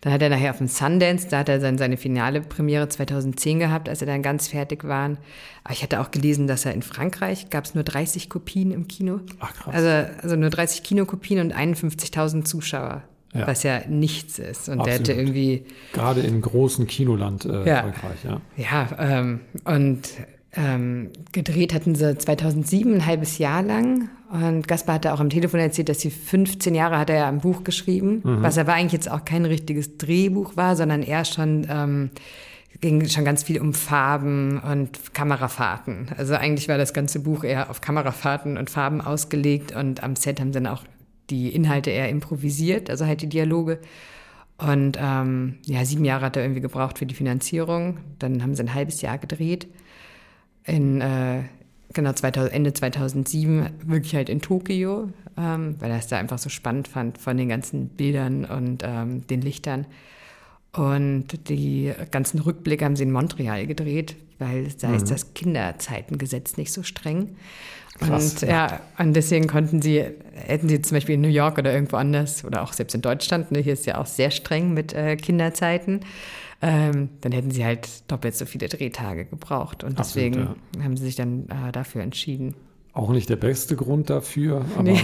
Dann hat er nachher auf dem Sundance, da hat er dann seine finale Premiere 2010 gehabt, als er dann ganz fertig war. Aber ich hatte auch gelesen, dass er in Frankreich gab es nur 30 Kopien im Kino. Ach krass. Also, also nur 30 Kinokopien und 51.000 Zuschauer ja. was ja nichts ist. Und Absolut. der hätte irgendwie. Gerade im großen Kinoland äh, ja. Frankreich, ja. Ja, ähm, und ähm, gedreht hatten sie 2007 ein halbes Jahr lang. Und Gaspar hatte auch am Telefon erzählt, dass sie 15 Jahre hat er ja ein Buch geschrieben, mhm. was aber eigentlich jetzt auch kein richtiges Drehbuch war, sondern eher schon ähm, ging schon ganz viel um Farben und Kamerafahrten. Also eigentlich war das ganze Buch eher auf Kamerafahrten und Farben ausgelegt und am Set haben sie dann auch die Inhalte eher improvisiert, also halt die Dialoge. Und ähm, ja, sieben Jahre hat er irgendwie gebraucht für die Finanzierung. Dann haben sie ein halbes Jahr gedreht. In äh, genau 2000, Ende 2007 wirklich halt in Tokio, ähm, weil er es da einfach so spannend fand von den ganzen Bildern und ähm, den Lichtern. Und die ganzen Rückblicke haben sie in Montreal gedreht, weil da mhm. ist das Kinderzeitengesetz nicht so streng. Krass, und ja. und deswegen konnten sie, hätten sie zum Beispiel in New York oder irgendwo anders oder auch selbst in Deutschland, ne, hier ist ja auch sehr streng mit äh, Kinderzeiten, ähm, dann hätten sie halt doppelt so viele Drehtage gebraucht. Und deswegen Absolut, ja. haben sie sich dann äh, dafür entschieden. Auch nicht der beste Grund dafür, aber nee.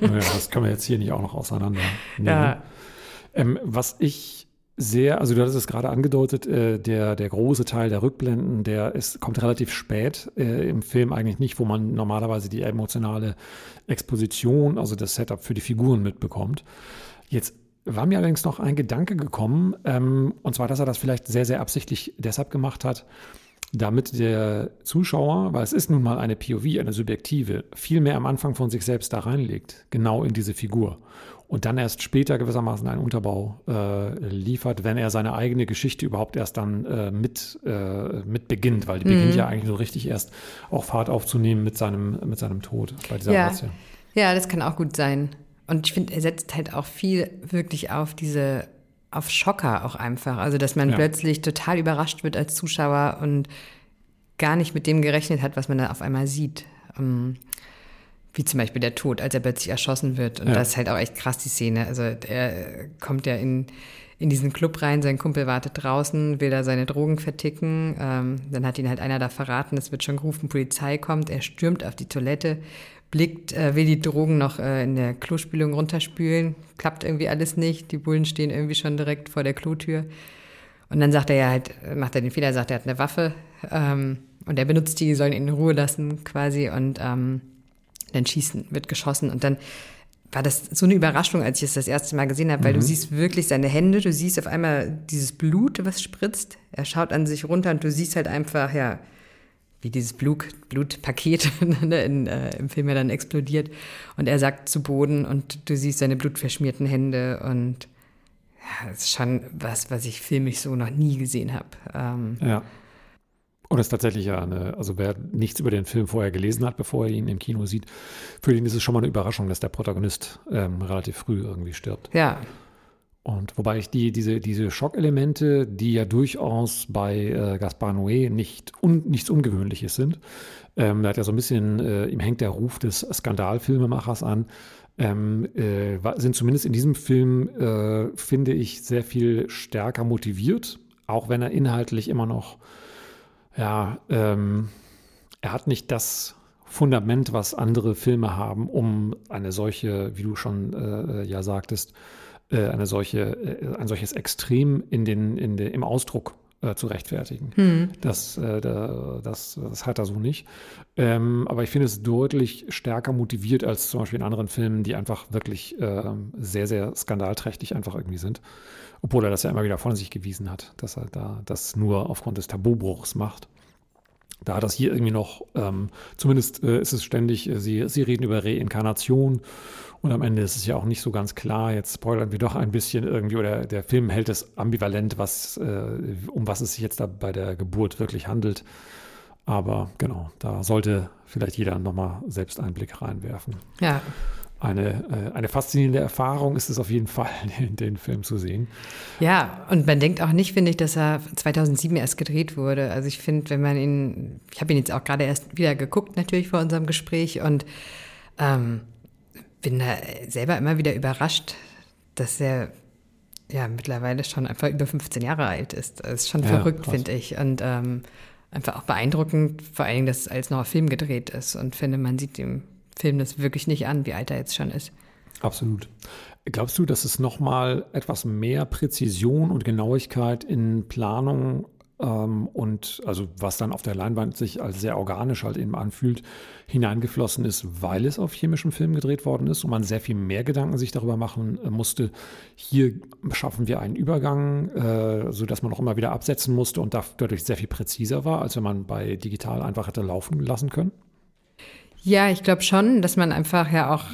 naja, das können wir jetzt hier nicht auch noch auseinander nehmen. Ja. Ähm, was ich sehr, also du hattest es gerade angedeutet, äh, der, der große Teil der Rückblenden, der ist, kommt relativ spät äh, im Film eigentlich nicht, wo man normalerweise die emotionale Exposition, also das Setup für die Figuren mitbekommt. Jetzt war mir allerdings noch ein Gedanke gekommen, ähm, und zwar, dass er das vielleicht sehr, sehr absichtlich deshalb gemacht hat, damit der Zuschauer, weil es ist nun mal eine POV, eine subjektive, viel mehr am Anfang von sich selbst da reinlegt, genau in diese Figur und dann erst später gewissermaßen einen Unterbau äh, liefert, wenn er seine eigene Geschichte überhaupt erst dann äh, mit, äh, mit beginnt, weil die mhm. beginnt ja eigentlich so richtig erst auch Fahrt aufzunehmen mit seinem, mit seinem Tod bei dieser ja. Razzia. Ja, das kann auch gut sein. Und ich finde, er setzt halt auch viel wirklich auf diese, auf Schocker auch einfach. Also, dass man ja. plötzlich total überrascht wird als Zuschauer und gar nicht mit dem gerechnet hat, was man da auf einmal sieht. Um, ähm, wie zum Beispiel der Tod, als er plötzlich erschossen wird. Und ja. das ist halt auch echt krass, die Szene. Also er kommt ja in, in diesen Club rein, sein Kumpel wartet draußen, will da seine Drogen verticken. Ähm, dann hat ihn halt einer da verraten, es wird schon gerufen, Polizei kommt. Er stürmt auf die Toilette, blickt, äh, will die Drogen noch äh, in der Klospülung runterspülen. Klappt irgendwie alles nicht. Die Bullen stehen irgendwie schon direkt vor der Klotür. Und dann sagt er ja halt, macht er den Fehler, sagt er hat eine Waffe ähm, und er benutzt die, sollen ihn in Ruhe lassen quasi und ähm, dann schießen, wird geschossen und dann war das so eine Überraschung, als ich es das erste Mal gesehen habe, weil mhm. du siehst wirklich seine Hände, du siehst auf einmal dieses Blut, was spritzt. Er schaut an sich runter und du siehst halt einfach, ja, wie dieses Blut, Blutpaket in, äh, im Film ja dann explodiert. Und er sagt zu Boden und du siehst seine blutverschmierten Hände und ja, das ist schon was, was ich filmisch so noch nie gesehen habe. Ähm, ja. Und das ist tatsächlich ja eine, also wer nichts über den Film vorher gelesen hat, bevor er ihn im Kino sieht, für ihn ist es schon mal eine Überraschung, dass der Protagonist ähm, relativ früh irgendwie stirbt. Ja. Und wobei ich die, diese, diese Schockelemente, die ja durchaus bei äh, Gaspar Noé nicht un, nichts Ungewöhnliches sind, ähm, da hat ja so ein bisschen, äh, ihm hängt der Ruf des Skandalfilmemachers an, ähm, äh, sind zumindest in diesem Film, äh, finde ich, sehr viel stärker motiviert, auch wenn er inhaltlich immer noch ja, ähm, er hat nicht das Fundament, was andere Filme haben, um eine solche, wie du schon äh, ja sagtest, äh, eine solche, äh, ein solches Extrem in den, in den, im Ausdruck äh, zu rechtfertigen. Hm. Das, äh, das, das hat er so nicht. Ähm, aber ich finde es deutlich stärker motiviert als zum Beispiel in anderen Filmen, die einfach wirklich äh, sehr, sehr skandalträchtig einfach irgendwie sind. Obwohl er das ja immer wieder von sich gewiesen hat, dass er da das nur aufgrund des Tabubruchs macht. Da hat das hier irgendwie noch, ähm, zumindest äh, ist es ständig, äh, sie, sie reden über Reinkarnation und am Ende ist es ja auch nicht so ganz klar. Jetzt spoilern wir doch ein bisschen irgendwie, oder der Film hält es ambivalent, was, äh, um was es sich jetzt da bei der Geburt wirklich handelt. Aber genau, da sollte vielleicht jeder nochmal selbst einen Blick reinwerfen. Ja eine, äh, eine faszinierende Erfahrung ist es auf jeden Fall, den, den Film zu sehen. Ja, und man denkt auch nicht, finde ich, dass er 2007 erst gedreht wurde. Also ich finde, wenn man ihn, ich habe ihn jetzt auch gerade erst wieder geguckt, natürlich vor unserem Gespräch und ähm, bin da selber immer wieder überrascht, dass er ja mittlerweile schon einfach über 15 Jahre alt ist. Das ist schon ja, verrückt, finde ich. Und ähm, einfach auch beeindruckend, vor allen Dingen, dass es als neuer Film gedreht ist. Und finde, man sieht ihm Film das wirklich nicht an, wie alt er jetzt schon ist. Absolut. Glaubst du, dass es nochmal etwas mehr Präzision und Genauigkeit in Planung und also was dann auf der Leinwand sich als sehr organisch halt eben anfühlt, hineingeflossen ist, weil es auf chemischem Film gedreht worden ist und man sehr viel mehr Gedanken sich darüber machen äh, musste, hier schaffen wir einen Übergang, äh, sodass man auch immer wieder absetzen musste und dadurch sehr viel präziser war, als wenn man bei digital einfach hätte laufen lassen können? Ja, ich glaube schon, dass man einfach ja auch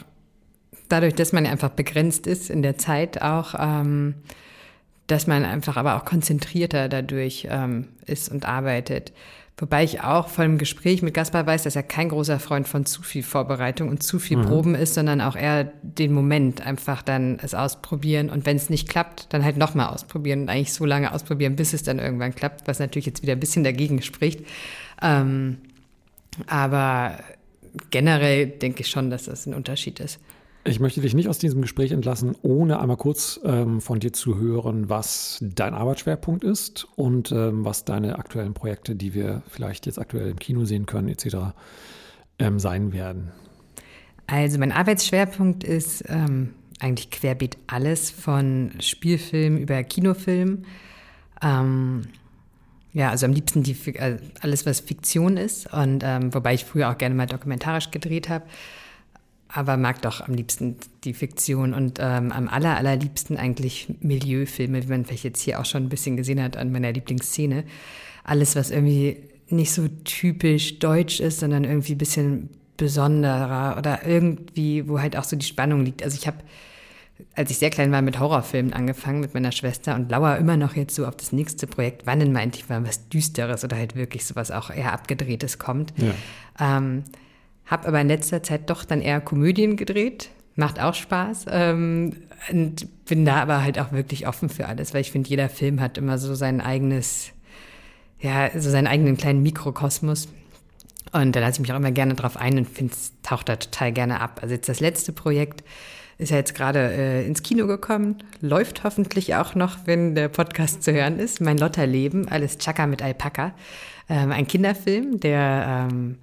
dadurch, dass man einfach begrenzt ist in der Zeit auch, ähm, dass man einfach aber auch konzentrierter dadurch ähm, ist und arbeitet. Wobei ich auch vor dem Gespräch mit Gaspar weiß, dass er kein großer Freund von zu viel Vorbereitung und zu viel mhm. Proben ist, sondern auch eher den Moment einfach dann es ausprobieren und wenn es nicht klappt, dann halt nochmal ausprobieren und eigentlich so lange ausprobieren, bis es dann irgendwann klappt, was natürlich jetzt wieder ein bisschen dagegen spricht. Ähm, aber generell denke ich schon, dass das ein Unterschied ist. Ich möchte dich nicht aus diesem Gespräch entlassen, ohne einmal kurz ähm, von dir zu hören, was dein Arbeitsschwerpunkt ist und ähm, was deine aktuellen Projekte, die wir vielleicht jetzt aktuell im Kino sehen können, etc., ähm, sein werden. Also mein Arbeitsschwerpunkt ist ähm, eigentlich querbeet alles von Spielfilm über Kinofilm. Ähm, ja, also am liebsten die, äh, alles, was Fiktion ist. Und ähm, wobei ich früher auch gerne mal dokumentarisch gedreht habe. Aber mag doch am liebsten die Fiktion und ähm, am aller, allerliebsten eigentlich Milieufilme, wie man vielleicht jetzt hier auch schon ein bisschen gesehen hat an meiner Lieblingsszene. Alles, was irgendwie nicht so typisch deutsch ist, sondern irgendwie ein bisschen besonderer oder irgendwie, wo halt auch so die Spannung liegt. Also ich habe als ich sehr klein war, mit Horrorfilmen angefangen mit meiner Schwester und lauer immer noch jetzt so auf das nächste Projekt, wann denn meinte ich mal was Düsteres oder halt wirklich sowas auch eher Abgedrehtes kommt. Ja. Ähm, hab aber in letzter Zeit doch dann eher Komödien gedreht. Macht auch Spaß. Ähm, und bin da aber halt auch wirklich offen für alles, weil ich finde, jeder Film hat immer so sein eigenes, ja, so seinen eigenen kleinen Mikrokosmos. Und da lasse ich mich auch immer gerne drauf ein und finde, es taucht da total gerne ab. Also jetzt das letzte Projekt ist ja jetzt gerade äh, ins Kino gekommen, läuft hoffentlich auch noch, wenn der Podcast zu hören ist. Mein Lotterleben, alles Chaka mit Alpaka. Ähm, ein Kinderfilm, der ähm,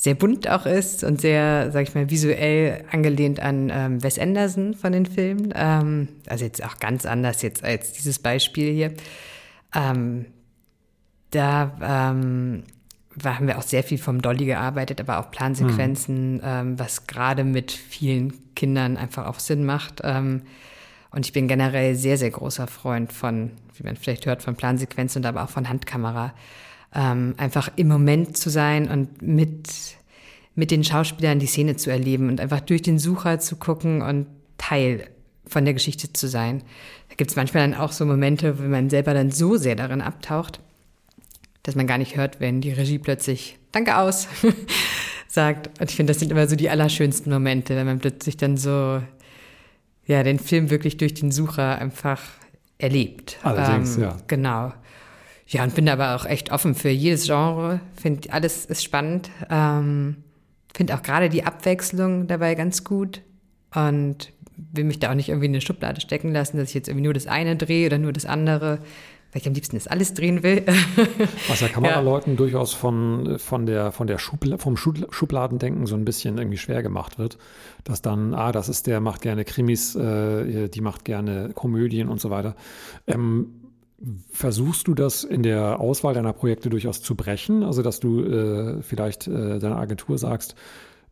sehr bunt auch ist und sehr, sag ich mal, visuell angelehnt an ähm, Wes Anderson von den Filmen. Ähm, also jetzt auch ganz anders jetzt als dieses Beispiel hier. Ähm, da ähm, haben wir auch sehr viel vom Dolly gearbeitet, aber auch Plansequenzen, mhm. was gerade mit vielen Kindern einfach auch Sinn macht. Ähm, und ich bin generell sehr, sehr großer Freund von, wie man vielleicht hört, von Plansequenzen und aber auch von Handkamera. Ähm, einfach im Moment zu sein und mit, mit den Schauspielern die Szene zu erleben und einfach durch den Sucher zu gucken und Teil von der Geschichte zu sein. Da gibt es manchmal dann auch so Momente, wo man selber dann so sehr darin abtaucht, dass man gar nicht hört, wenn die Regie plötzlich Danke aus sagt. Und ich finde, das sind immer so die allerschönsten Momente, wenn man plötzlich dann so ja den Film wirklich durch den Sucher einfach erlebt. Allerdings, ähm, ja. Genau. Ja, und bin aber auch echt offen für jedes Genre. Finde alles ist spannend. Ähm, Finde auch gerade die Abwechslung dabei ganz gut und will mich da auch nicht irgendwie in eine Schublade stecken lassen, dass ich jetzt irgendwie nur das eine drehe oder nur das andere weil ich am liebsten das alles drehen will. Was ja Kameraleuten ja. durchaus von, von der, von der Schubla vom Schubladendenken so ein bisschen irgendwie schwer gemacht wird. Dass dann, ah, das ist der, macht gerne Krimis, äh, die macht gerne Komödien und so weiter. Ähm, Versuchst du das in der Auswahl deiner Projekte durchaus zu brechen? Also, dass du äh, vielleicht äh, deiner Agentur sagst,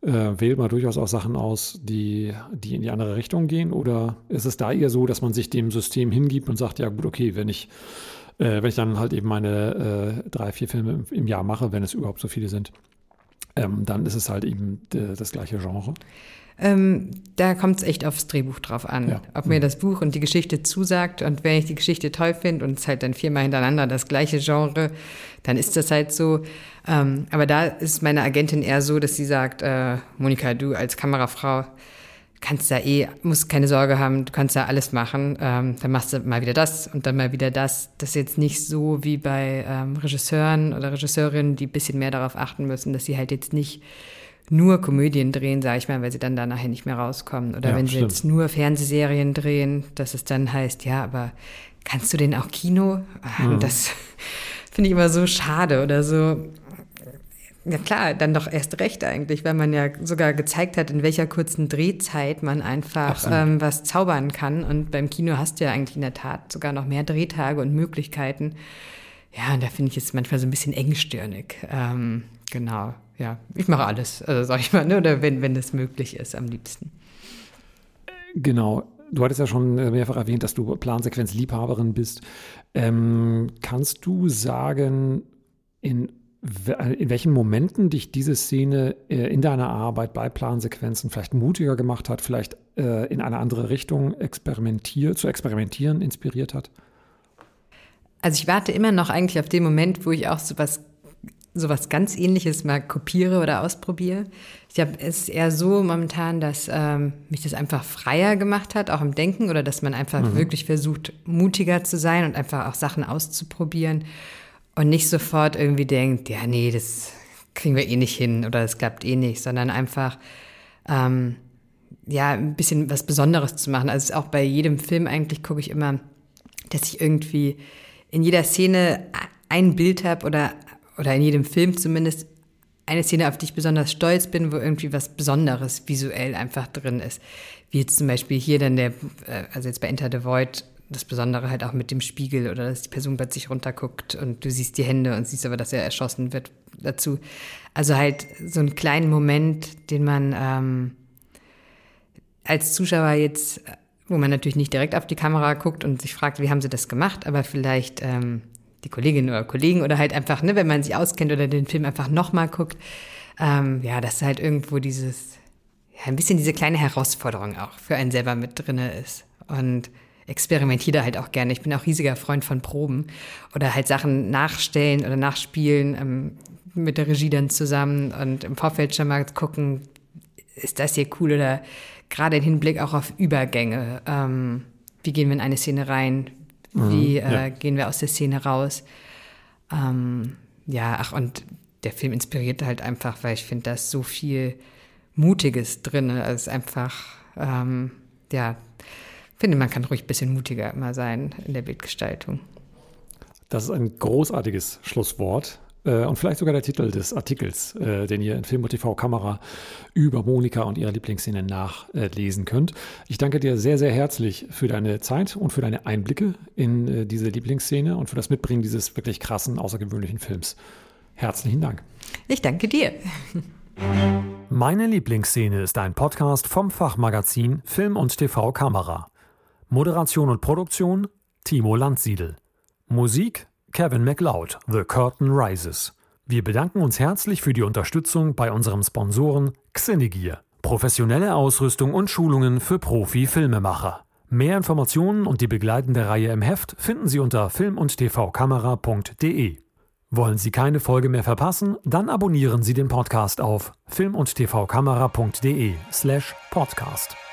äh, wählt mal durchaus auch Sachen aus, die, die in die andere Richtung gehen? Oder ist es da eher so, dass man sich dem System hingibt und sagt, ja gut, okay, wenn ich, äh, wenn ich dann halt eben meine äh, drei, vier Filme im, im, Jahr mache, wenn es überhaupt so viele sind, ähm, dann ist es halt eben äh, das gleiche Genre? Ähm, da kommt es echt aufs Drehbuch drauf an, ja. ob mir mhm. das Buch und die Geschichte zusagt. Und wenn ich die Geschichte toll finde und es halt dann viermal hintereinander das gleiche Genre, dann ist das halt so. Ähm, aber da ist meine Agentin eher so, dass sie sagt, äh, Monika, du als Kamerafrau kannst da eh, musst keine Sorge haben, du kannst da alles machen. Ähm, dann machst du mal wieder das und dann mal wieder das. Das ist jetzt nicht so wie bei ähm, Regisseuren oder Regisseurinnen, die ein bisschen mehr darauf achten müssen, dass sie halt jetzt nicht nur Komödien drehen, sage ich mal, weil sie dann da nachher nicht mehr rauskommen. Oder ja, wenn sie jetzt nur Fernsehserien drehen, dass es dann heißt, ja, aber kannst du denn auch Kino? Mhm. Das finde ich immer so schade oder so. Ja klar, dann doch erst recht eigentlich, weil man ja sogar gezeigt hat, in welcher kurzen Drehzeit man einfach ähm, was zaubern kann. Und beim Kino hast du ja eigentlich in der Tat sogar noch mehr Drehtage und Möglichkeiten. Ja, und da finde ich es manchmal so ein bisschen engstirnig. Ähm, genau ja, ich mache alles, also sag ich mal, ne? oder wenn, wenn das möglich ist, am liebsten. Genau. Du hattest ja schon mehrfach erwähnt, dass du Plansequenzliebhaberin bist. Ähm, kannst du sagen, in, in welchen Momenten dich diese Szene äh, in deiner Arbeit bei Plansequenzen vielleicht mutiger gemacht hat, vielleicht äh, in eine andere Richtung experimentier zu experimentieren inspiriert hat? Also ich warte immer noch eigentlich auf den Moment, wo ich auch so was sowas ganz ähnliches mal kopiere oder ausprobiere. Ich habe es eher so momentan, dass ähm, mich das einfach freier gemacht hat, auch im Denken, oder dass man einfach mhm. wirklich versucht, mutiger zu sein und einfach auch Sachen auszuprobieren und nicht sofort irgendwie denkt, ja, nee, das kriegen wir eh nicht hin oder das klappt eh nicht, sondern einfach ähm, ja, ein bisschen was Besonderes zu machen. Also auch bei jedem Film eigentlich gucke ich immer, dass ich irgendwie in jeder Szene ein Bild habe oder oder in jedem Film zumindest eine Szene, auf die ich besonders stolz bin, wo irgendwie was Besonderes visuell einfach drin ist. Wie jetzt zum Beispiel hier dann der, äh, also jetzt bei Enter the Void, das Besondere halt auch mit dem Spiegel oder dass die Person plötzlich runterguckt und du siehst die Hände und siehst aber, dass er erschossen wird dazu. Also halt so einen kleinen Moment, den man ähm, als Zuschauer jetzt, wo man natürlich nicht direkt auf die Kamera guckt und sich fragt, wie haben sie das gemacht, aber vielleicht ähm, die Kolleginnen oder Kollegen oder halt einfach, ne, wenn man sich auskennt oder den Film einfach nochmal guckt, ähm, ja, dass halt irgendwo dieses, ja, ein bisschen diese kleine Herausforderung auch für einen selber mit drinne ist. Und experimentiere halt auch gerne. Ich bin auch riesiger Freund von Proben oder halt Sachen nachstellen oder nachspielen ähm, mit der Regie dann zusammen und im Vorfeld schon mal gucken, ist das hier cool oder gerade im Hinblick auch auf Übergänge. Ähm, wie gehen wir in eine Szene rein? Wie mhm, äh, ja. gehen wir aus der Szene raus? Ähm, ja, ach, und der Film inspiriert halt einfach, weil ich finde, da ist so viel Mutiges drin. Also es ist einfach, ähm, ja, finde, man kann ruhig ein bisschen mutiger immer sein in der Bildgestaltung. Das ist ein großartiges Schlusswort. Äh, und vielleicht sogar der Titel des Artikels, äh, den ihr in Film und TV Kamera über Monika und ihre Lieblingsszene nachlesen könnt. Ich danke dir sehr, sehr herzlich für deine Zeit und für deine Einblicke in äh, diese Lieblingsszene und für das Mitbringen dieses wirklich krassen, außergewöhnlichen Films. Herzlichen Dank. Ich danke dir. Meine Lieblingsszene ist ein Podcast vom Fachmagazin Film und TV Kamera. Moderation und Produktion Timo Landsiedel. Musik Kevin MacLeod, The Curtain Rises. Wir bedanken uns herzlich für die Unterstützung bei unserem Sponsoren Xenegear. Professionelle Ausrüstung und Schulungen für Profi-Filmemacher. Mehr Informationen und die begleitende Reihe im Heft finden Sie unter film- und tvkamera.de. Wollen Sie keine Folge mehr verpassen? Dann abonnieren Sie den Podcast auf film- und tvkamera.de slash podcast.